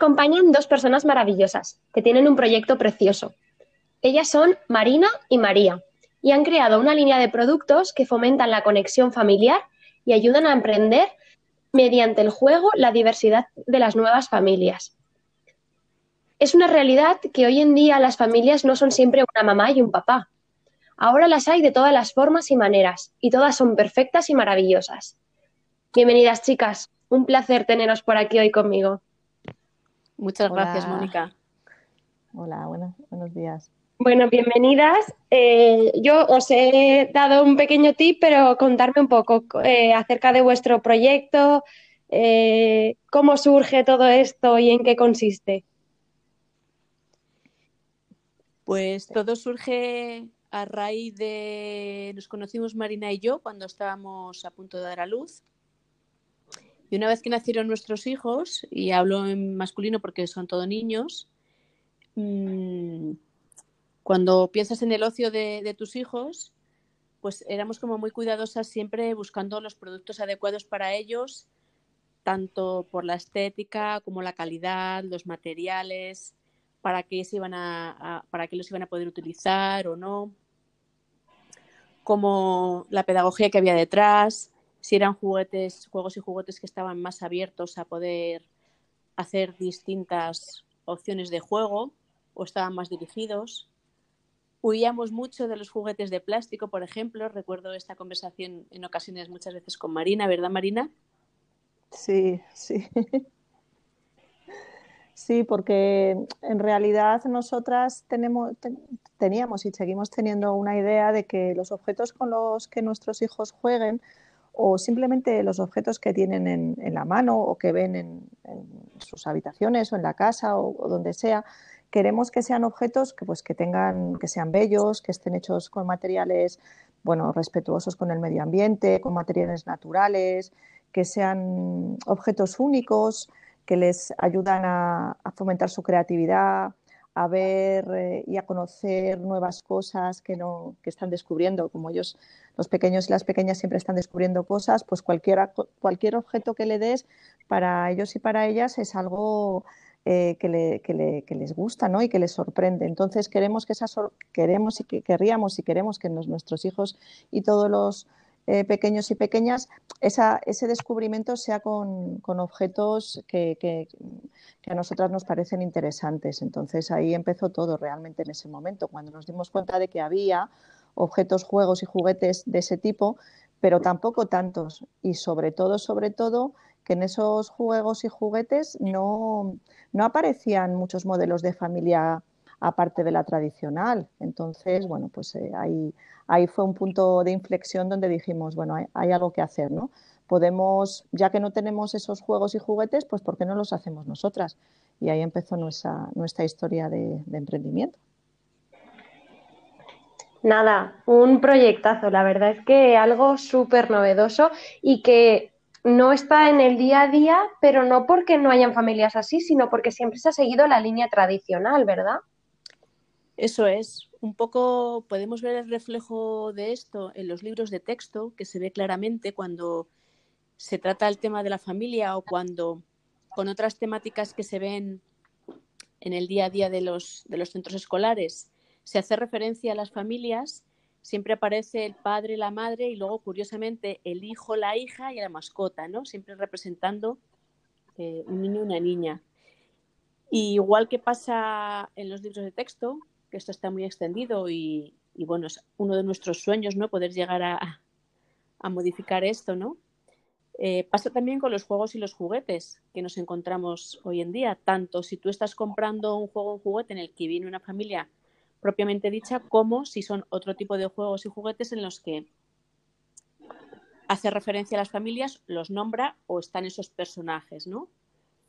Acompañan dos personas maravillosas que tienen un proyecto precioso. Ellas son Marina y María y han creado una línea de productos que fomentan la conexión familiar y ayudan a emprender mediante el juego la diversidad de las nuevas familias. Es una realidad que hoy en día las familias no son siempre una mamá y un papá. Ahora las hay de todas las formas y maneras y todas son perfectas y maravillosas. Bienvenidas chicas, un placer teneros por aquí hoy conmigo. Muchas gracias, Mónica. Hola, buenos días. Bueno, bienvenidas. Eh, yo os he dado un pequeño tip, pero contarme un poco eh, acerca de vuestro proyecto, eh, cómo surge todo esto y en qué consiste. Pues todo surge a raíz de, nos conocimos Marina y yo cuando estábamos a punto de dar a luz y una vez que nacieron nuestros hijos, y hablo en masculino porque son todos niños, mm, cuando piensas en el ocio de, tus hijos, pues éramos como muy cuidadosas siempre buscando los productos adecuados para ellos, tanto por la estética como la calidad, los materiales, para qué se iban a, para qué los iban a poder utilizar o no, como la pedagogía que había detrás, si eran juguetes, juegos y juguetes que estaban más abiertos a poder hacer distintas opciones de juego o estaban más dirigidos. Huíamos mucho de los juguetes de plástico, por ejemplo. Recuerdo esta conversación en ocasiones muchas veces con Marina, ¿verdad, Marina? Sí, sí. Sí, porque en realidad nosotras tenemos, teníamos y seguimos teniendo una idea de que los objetos con los que nuestros hijos jueguen o simplemente los objetos que tienen en, la mano o que ven en, sus habitaciones o en la casa o, donde sea. Queremos que sean objetos que, pues, que, tengan, que sean bellos, que estén hechos con materiales bueno, respetuosos con el medio ambiente, con materiales naturales, que sean objetos únicos, que les ayudan a fomentar su creatividad, a ver eh, y a conocer nuevas cosas que, no, que están descubriendo, como ellos, los pequeños y las pequeñas siempre están descubriendo cosas, pues cualquier, cualquier objeto que le des para ellos y para ellas es algo eh, que, le, que, le, que, les gusta ¿no? y que les sorprende. Entonces queremos que esas, queremos y que querríamos y queremos que nuestros hijos y todos los eh, pequeños y pequeñas, ese descubrimiento sea con, objetos que, a nosotras nos parecen interesantes. Entonces ahí empezó todo realmente en ese momento, cuando nos dimos cuenta de que había objetos, juegos y juguetes de ese tipo, pero tampoco tantos. Y sobre todo, sobre todo, que en esos juegos y juguetes no, no aparecían muchos modelos de familia aparte de la tradicional. Entonces, bueno, pues eh, ahí, ahí fue un punto de inflexión donde dijimos, bueno, hay, algo que hacer, ¿no? Podemos, ya que no tenemos esos juegos y juguetes, pues ¿por qué no los hacemos nosotras? Y ahí empezó nuestra, nuestra historia de, de emprendimiento. Nada, un proyectazo, la verdad es que algo súper novedoso y que no está en el día a día, pero no porque no hayan familias así, sino porque siempre se ha seguido la línea tradicional, ¿verdad? Eso es. Un poco podemos ver el reflejo de esto en los libros de texto, que se ve claramente cuando se trata el tema de la familia o cuando con otras temáticas que se ven en el día a día de los, de los centros escolares se hace referencia a las familias, siempre aparece el padre, la madre y luego, curiosamente, el hijo, la hija y la mascota, ¿no? Siempre representando eh, un niño y una niña. igual que pasa en los libros de texto, que esto está muy extendido y, bueno, es uno de nuestros sueños, ¿no? Poder llegar a, modificar esto, ¿no? Eh, pasa también con los juegos y los juguetes que nos encontramos hoy en día. Tanto si tú estás comprando un juego o un juguete en el que viene una familia propiamente dicha, como si son otro tipo de juegos y juguetes en los que hace referencia a las familias, los nombra o están esos personajes, ¿no?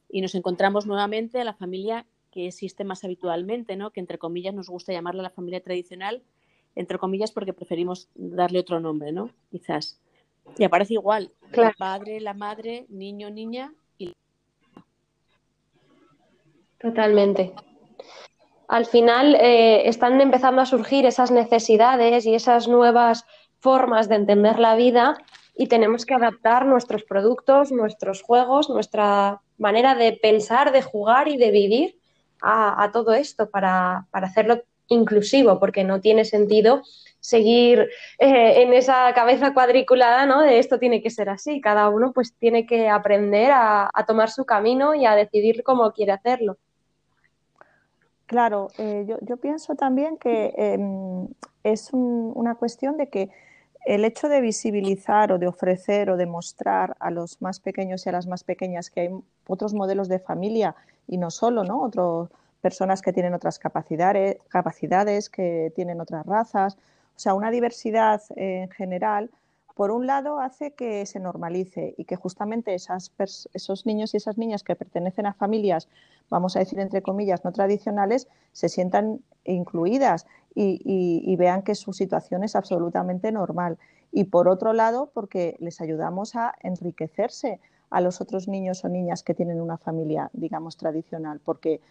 Y nos encontramos nuevamente a la familia que existe más habitualmente, ¿no? que entre comillas nos gusta llamarla la familia tradicional, entre comillas porque preferimos darle otro nombre, ¿no? Quizás. Y aparece igual, el padre, la madre, niño, niña y... Totalmente. Al final eh, están empezando a surgir esas necesidades y esas nuevas formas de entender la vida y tenemos que adaptar nuestros productos, nuestros juegos, nuestra manera de pensar, de jugar y de vivir a, todo esto para, hacerlo inclusivo, porque no tiene sentido seguir eh, en esa cabeza cuadriculada, ¿no? De esto tiene que ser así. Cada uno pues tiene que aprender a, tomar su camino y a decidir cómo quiere hacerlo. Claro, eh, yo, pienso también que em, es una cuestión de que el hecho de visibilizar o de ofrecer o de mostrar a los más pequeños y a las más pequeñas que hay otros modelos de familia y no solo, ¿no? Otras personas que tienen otras capacidades, capacidades, que tienen otras razas, sea, una diversidad en general, por un lado hace que se normalice y que justamente esos niños y esas niñas que pertenecen a familias, vamos a decir entre comillas, no tradicionales, se sientan incluidas y, vean que su situación es absolutamente normal. Y por otro lado, porque les ayudamos a enriquecerse a los otros niños o niñas que tienen una familia, digamos, tradicional, porque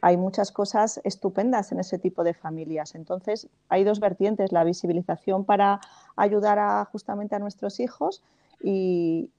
hay muchas cosas estupendas en ese tipo de familias. Entonces, hay dos vertientes, la visibilización para ayudar a, justamente a nuestros hijos y,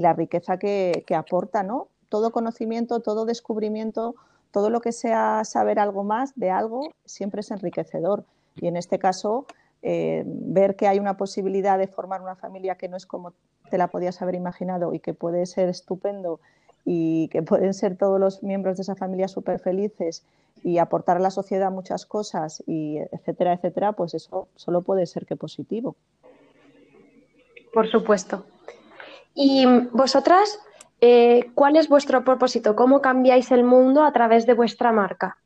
la riqueza que, aporta, ¿no? Todo conocimiento, todo descubrimiento, todo lo que sea saber algo más de algo siempre es enriquecedor. Y en este caso, eh, ver que hay una posibilidad de formar una familia que no es como te la podías haber imaginado y que puede ser estupendo y que pueden ser todos los miembros de esa familia súper felices y aportar a la sociedad muchas cosas, y etcétera, etcétera, pues eso solo puede ser que positivo. Por supuesto. ¿Y vosotras eh, ¿Cuál es vuestro propósito? ¿Cómo cambiáis el mundo a través de vuestra marca?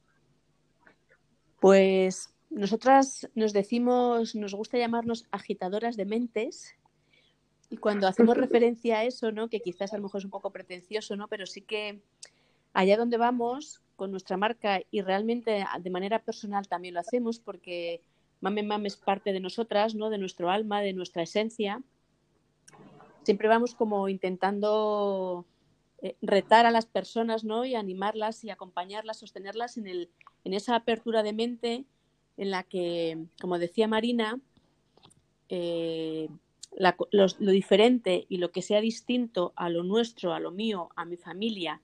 Pues nosotras nos decimos, nos gusta llamarnos agitadoras de mentes. Y cuando hacemos referencia a eso, ¿no? que quizás a lo mejor es un poco pretencioso, ¿no? pero sí que allá donde vamos con nuestra marca y realmente de manera personal también lo hacemos porque Mame Mame es parte de nosotras, ¿no? de nuestro alma, de nuestra esencia siempre vamos como intentando eh, retar a las personas ¿no? y animarlas y acompañarlas, sostenerlas en, el, en esa apertura de mente en la que, como decía Marina, eh, lo diferente y lo que sea distinto a lo nuestro, a lo mío, a mi familia,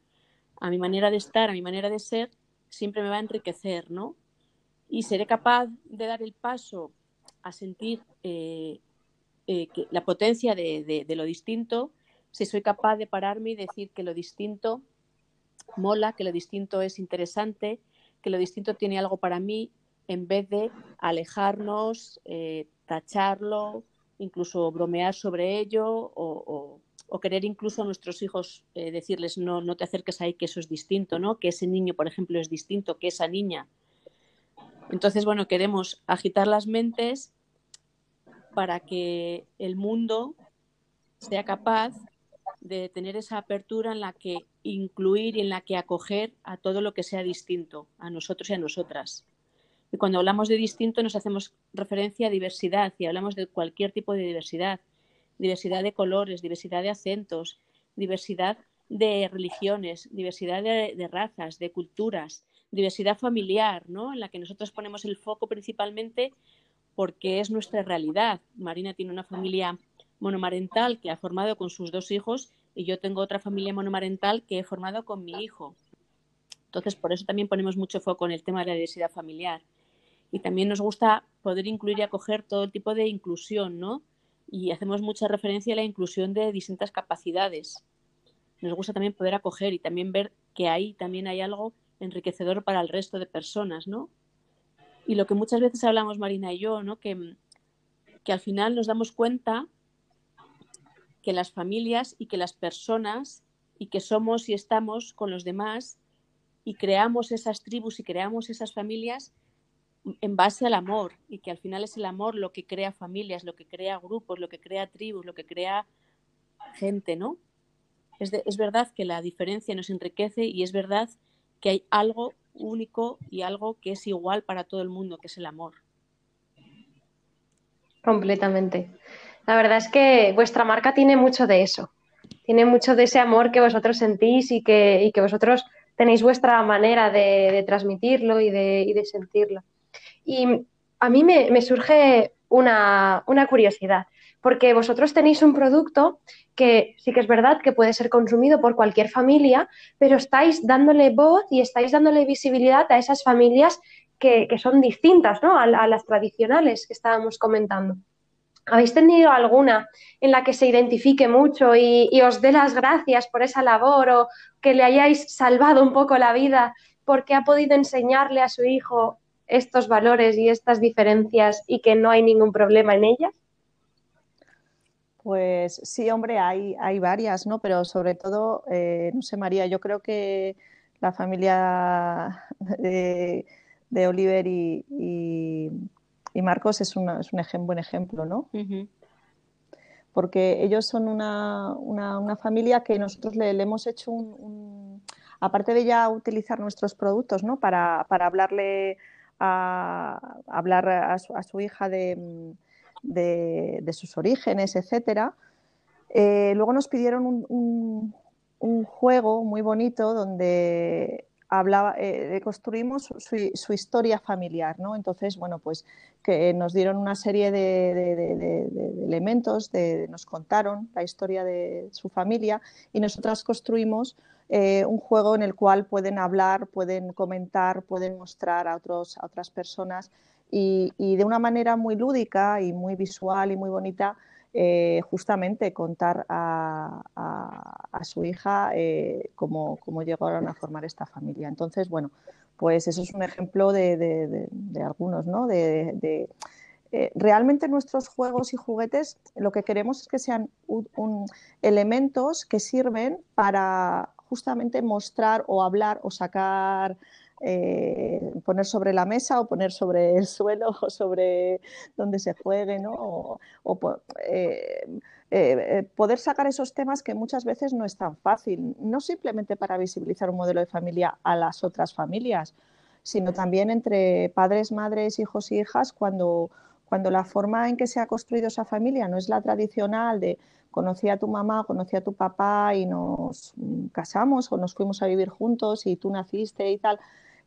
a mi manera de estar, a mi manera de ser, siempre me va a enriquecer, ¿no? Y seré capaz de dar el paso a sentir eh, eh, la potencia de, lo distinto, si soy capaz de pararme y decir que lo distinto mola, que lo distinto es interesante, que lo distinto tiene algo para mí, en vez de alejarnos, eh, tacharlo, incluso bromear sobre ello o, querer incluso a nuestros hijos eh, decirles no, no te acerques ahí, que eso es distinto, ¿no? que ese niño, por ejemplo, es distinto, que esa niña. Entonces, bueno, queremos agitar las mentes para que el mundo sea capaz de tener esa apertura en la que incluir y en la que acoger a todo lo que sea distinto, a nosotros y a nosotras. Y cuando hablamos de distinto nos hacemos referencia a diversidad y hablamos de cualquier tipo de diversidad, diversidad de colores, diversidad de acentos, diversidad de religiones, diversidad de, razas, de culturas, diversidad familiar, ¿no? En la que nosotros ponemos el foco principalmente porque es nuestra realidad. Marina tiene una familia monomarental que ha formado con sus dos hijos y yo tengo otra familia monomarental que he formado con mi hijo. Entonces, por eso también ponemos mucho foco en el tema de la diversidad familiar. Y también nos gusta poder incluir y acoger todo el tipo de inclusión, ¿no? Y hacemos mucha referencia a la inclusión de distintas capacidades. Nos gusta también poder acoger y también ver que ahí también hay algo enriquecedor para el resto de personas, ¿no? Y lo que muchas veces hablamos Marina y yo, ¿no? que, que al final nos damos cuenta que las familias y que las personas y que somos y estamos con los demás y creamos esas tribus y creamos esas familias en base al amor y que al final es el amor lo que crea familias, lo que crea grupos, lo que crea tribus, lo que crea gente, ¿no? Es, es verdad que la diferencia nos enriquece y es verdad que hay algo único y algo que es igual para todo el mundo, que es el amor. Completamente. La verdad es que vuestra marca tiene mucho de eso. Tiene mucho de ese amor que vosotros sentís y que, que vosotros tenéis vuestra manera de, transmitirlo y de, sentirlo. Y a mí me, surge una, curiosidad, porque vosotros tenéis un producto que sí que es verdad que puede ser consumido por cualquier familia, pero estáis dándole voz y estáis dándole visibilidad a esas familias que, son distintas ¿no? a, las tradicionales que estábamos comentando. ¿Habéis tenido alguna en la que se identifique mucho y, os dé las gracias por esa labor o que le hayáis salvado un poco la vida porque ha podido enseñarle a su hijo estos valores y estas diferencias y que no hay ningún problema en ellas? Pues sí, hombre, hay, hay varias, ¿no? Pero sobre todo, eh, no sé, María, yo creo que la familia de, Oliver y y Marcos es, una, es un buen ejemplo, ¿no? Porque ellos son una, una, familia que nosotros le, hemos hecho un, Aparte de ya utilizar nuestros productos, ¿no? Para, para hablarle a, hablar a su, hija de, de, sus orígenes, etcétera. Eh, luego nos pidieron un, un, juego muy bonito donde hablaba, eh, construimos su, historia familiar, ¿no? Entonces, bueno, pues que nos dieron una serie de, elementos, nos contaron la historia de su familia y nosotras construimos eh, un juego en el cual pueden hablar, pueden comentar, pueden mostrar a, otros, a otras personas y, de una manera muy lúdica y muy visual y muy bonita eh, justamente contar a, su hija eh, cómo, llegaron a formar esta familia. Entonces, bueno, pues eso es un ejemplo de, algunos, ¿no? De, realmente nuestros juegos y juguetes lo que queremos es que sean elementos que sirven para justamente mostrar o hablar o sacar eh, poner sobre la mesa o poner sobre el suelo o sobre donde se juegue, ¿no? O, eh, eh, poder sacar esos temas que muchas veces no es tan fácil, no simplemente para visibilizar un modelo de familia a las otras familias, sino también entre padres, madres, hijos y hijas cuando, cuando la forma en que se ha construido esa familia no es la tradicional de conocí a tu mamá, conocí a tu papá y nos casamos o nos fuimos a vivir juntos y tú naciste y tal,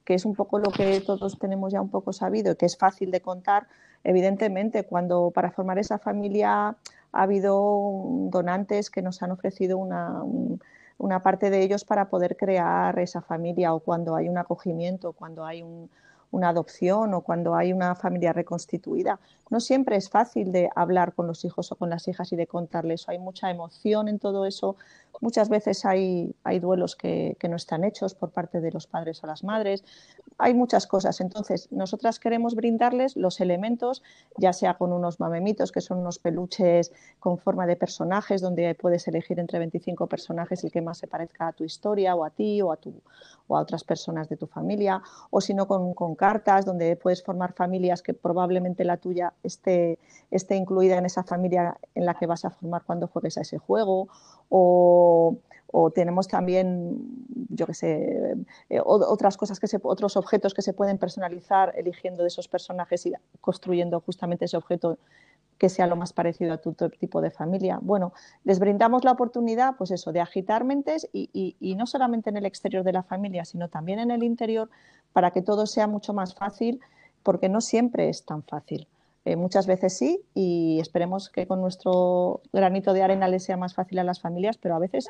que es un poco lo que todos tenemos ya un poco sabido y que es fácil de contar, evidentemente, cuando para formar esa familia ha habido donantes que nos han ofrecido una, una parte de ellos para poder crear esa familia o cuando hay un acogimiento, cuando hay un, una adopción o cuando hay una familia reconstituida. No siempre es fácil de hablar con los hijos o con las hijas y de contarles. Hay mucha emoción en todo eso. Muchas veces hay, hay duelos que, que, no están hechos por parte de los padres o las madres. Hay muchas cosas. Entonces, nosotras queremos brindarles los elementos, ya sea con unos mamemitos, que son unos peluches con forma de personajes, donde puedes elegir entre 25 personajes el que más se parezca a tu historia o a ti o a, tu, o a otras personas de tu familia, o si no con, con cartas, donde puedes formar familias que probablemente la tuya esté, esté incluida en esa familia en la que vas a formar cuando juegues a ese juego. O, tenemos también, yo qué sé, eh, otras cosas que se, otros objetos que se pueden personalizar eligiendo de esos personajes y construyendo justamente ese objeto que sea lo más parecido a tu tipo de familia. Bueno, les brindamos la oportunidad, pues eso, de agitar mentes y, no solamente en el exterior de la familia, sino también en el interior, para que todo sea mucho más fácil, porque no siempre es tan fácil. Eh, muchas veces sí y esperemos que con nuestro granito de arena les sea más fácil a las familias, pero a veces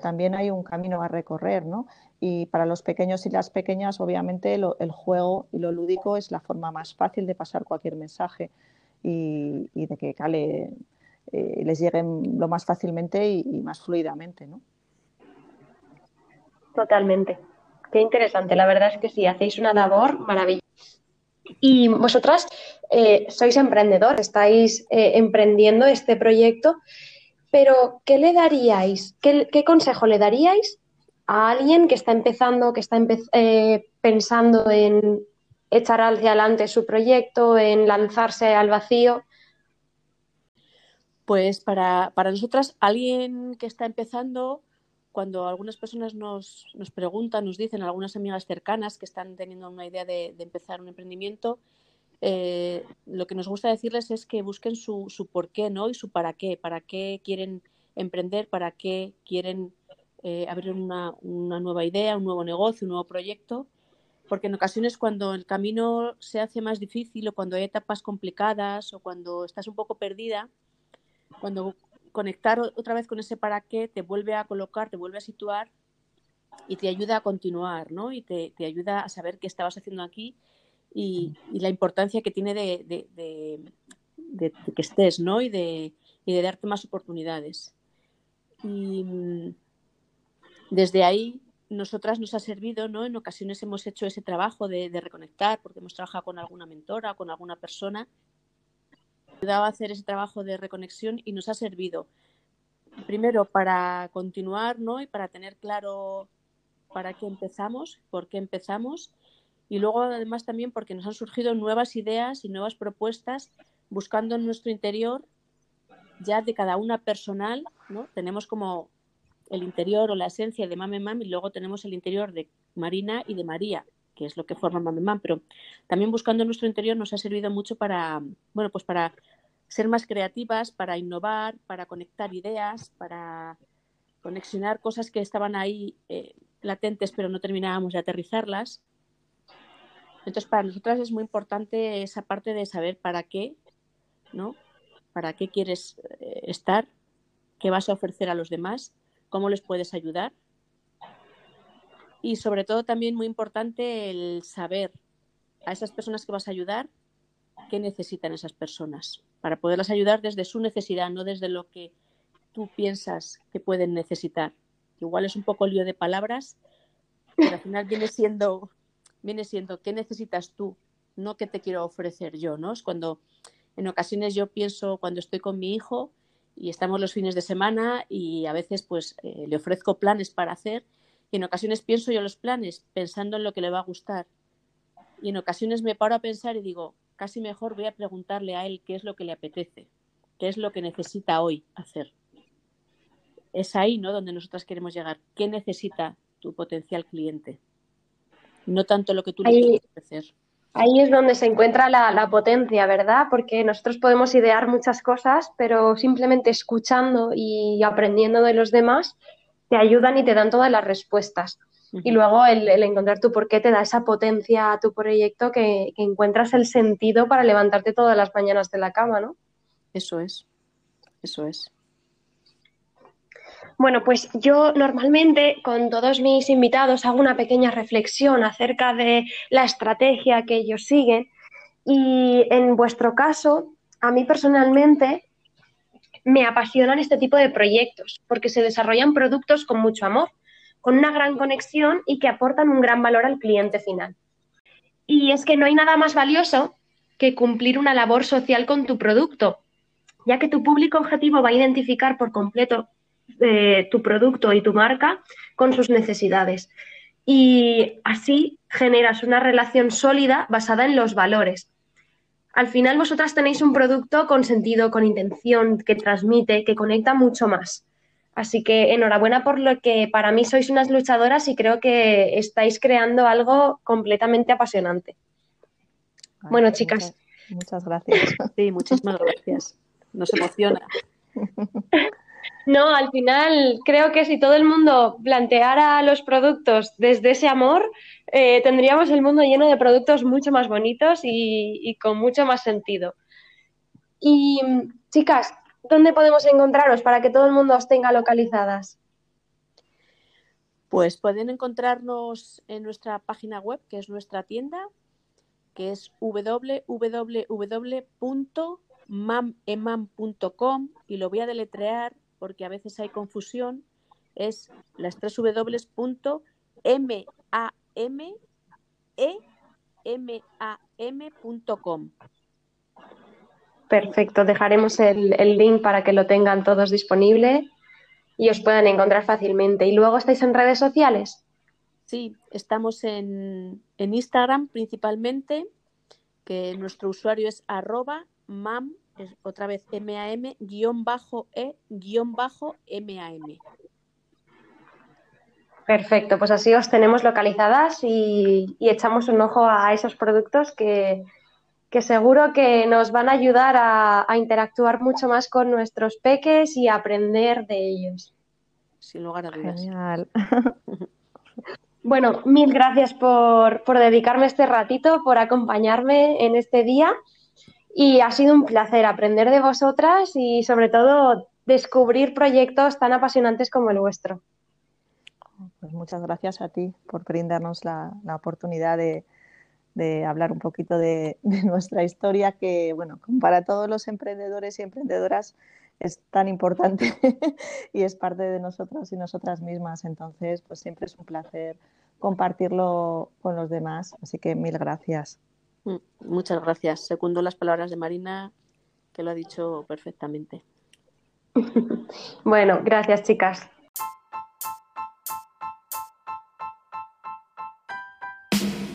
también hay un camino a recorrer, ¿no? Y para los pequeños y las pequeñas, obviamente, el juego y lo lúdico es la forma más fácil de pasar cualquier mensaje y, de que cale, eh, les lleguen lo más fácilmente y, y más fluidamente, ¿no? Totalmente. Qué interesante. La verdad es que sí, hacéis una labor maravillosa. Y vosotras eh, sois emprendedor, estáis eh, emprendiendo este proyecto, pero ¿qué le daríais? ¿Qué, consejo le daríais a alguien que está empezando, que está eh, pensando en echar hacia adelante su proyecto, en lanzarse al vacío? Pues para, para nosotras, alguien que está empezando, cuando algunas personas nos, nos, preguntan, nos dicen, algunas amigas cercanas que están teniendo una idea de, empezar un emprendimiento, eh, lo que nos gusta decirles es que busquen su, su por qué ¿no? y su para qué, para qué quieren emprender, para qué quieren eh, abrir una, una, nueva idea, un nuevo negocio, un nuevo proyecto, porque en ocasiones cuando el camino se hace más difícil o cuando hay etapas complicadas o cuando estás un poco perdida, cuando conectar otra vez con ese para qué te vuelve a colocar, te vuelve a situar y te ayuda a continuar, ¿no? Y te, te ayuda a saber qué estabas haciendo aquí y, y la importancia que tiene de, de, de, que estés, ¿no? Y de, y de darte más oportunidades. Y mm, desde ahí, nosotras nos ha servido, ¿no? En ocasiones hemos hecho ese trabajo de, reconectar, porque hemos trabajado con alguna mentora con alguna persona ayudaba a hacer ese trabajo de reconexión y nos ha servido primero para continuar ¿no? y para tener claro para qué empezamos, por qué empezamos y luego además también porque nos han surgido nuevas ideas y nuevas propuestas buscando en nuestro interior ya de cada una personal, ¿no? Tenemos como el interior o la esencia de Mame Mam y luego tenemos el interior de Marina y de María, que es lo que forma Mame Mam, pero también buscando nuestro interior nos ha servido mucho para, bueno, pues para ser más creativas, para innovar, para conectar ideas, para conexionar cosas que estaban ahí eh, latentes pero no terminábamos de aterrizarlas. Entonces, para nosotras es muy importante esa parte de saber para qué, ¿no? Para qué quieres eh, estar, qué vas a ofrecer a los demás, cómo les puedes ayudar. Y sobre todo también muy importante el saber a esas personas que vas a ayudar qué necesitan esas personas para poderlas ayudar desde su necesidad, no desde lo que tú piensas que pueden necesitar. Igual es un poco lío de palabras, pero al final viene siendo, viene siendo qué necesitas tú, no qué te quiero ofrecer yo, ¿no? Es cuando en ocasiones yo pienso cuando estoy con mi hijo y estamos los fines de semana y a veces pues eh, le ofrezco planes para hacer y en ocasiones pienso yo los planes pensando en lo que le va a gustar y en ocasiones me paro a pensar y digo, casi mejor voy a preguntarle a él qué es lo que le apetece, qué es lo que necesita hoy hacer. Es ahí, ¿no? Donde nosotras queremos llegar. ¿Qué necesita tu potencial cliente? No tanto lo que tú le quieres ofrecer. Ahí es donde se encuentra la, la, potencia, ¿verdad? Porque nosotros podemos idear muchas cosas, pero simplemente escuchando y aprendiendo de los demás te ayudan y te dan todas las respuestas. Y luego el, encontrar tu por qué te da esa potencia a tu proyecto que, encuentras el sentido para levantarte todas las mañanas de la cama, ¿no? Eso es, eso es. Bueno, pues yo normalmente con todos mis invitados hago una pequeña reflexión acerca de la estrategia que ellos siguen y en vuestro caso, a mí personalmente me apasionan este tipo de proyectos porque se desarrollan productos con mucho amor con una gran conexión y que aportan un gran valor al cliente final. Y es que no hay nada más valioso que cumplir una labor social con tu producto, ya que tu público objetivo va a identificar por completo eh, tu producto y tu marca con sus necesidades. Y así generas una relación sólida basada en los valores. Al final vosotras tenéis un producto con sentido, con intención, que transmite, que conecta mucho más. Así que enhorabuena por lo que para mí sois unas luchadoras y creo que estáis creando algo completamente apasionante. bueno, chicas. Muchas, gracias. Sí, muchísimas gracias. Nos emociona. No, al final creo que si todo el mundo planteara los productos desde ese amor, eh, tendríamos el mundo lleno de productos mucho más bonitos y con mucho más sentido. Y chicas, ¿dónde podemos encontraros para que todo el mundo os tenga localizadas? Pues pueden encontrarnos en nuestra página web, que es nuestra tienda, que es www.mamemam.com y lo voy a deletrear porque a veces hay confusión. Es las tres www.mamemam.com. Perfecto, dejaremos el, link para que lo tengan todos disponible y os puedan encontrar fácilmente. ¿Y luego estáis en redes sociales? Sí, estamos en, Instagram principalmente, que nuestro usuario es arroba mam, otra vez M-A-M, guion bajo E, guion bajo M-A-M. Perfecto, pues así os tenemos localizadas y, echamos un ojo a esos productos que, seguro que nos van a ayudar a, interactuar mucho más con nuestros peques y aprender de ellos. Sin lugar a dudas. Genial. Bueno, mil gracias por, por dedicarme este ratito, por acompañarme en este día y ha sido un placer aprender de vosotras y sobre todo descubrir proyectos tan apasionantes como el vuestro. Pues muchas gracias a ti por brindarnos la, oportunidad de, hablar un poquito de, nuestra historia, que, bueno, para todos los emprendedores y emprendedoras es tan importante y es parte de nosotros y nosotras mismas. Entonces, pues siempre es un placer compartirlo con los demás. Así que mil gracias. Mm, muchas gracias. Segundo las palabras de Marina, que lo ha dicho perfectamente. Bueno, gracias chicas.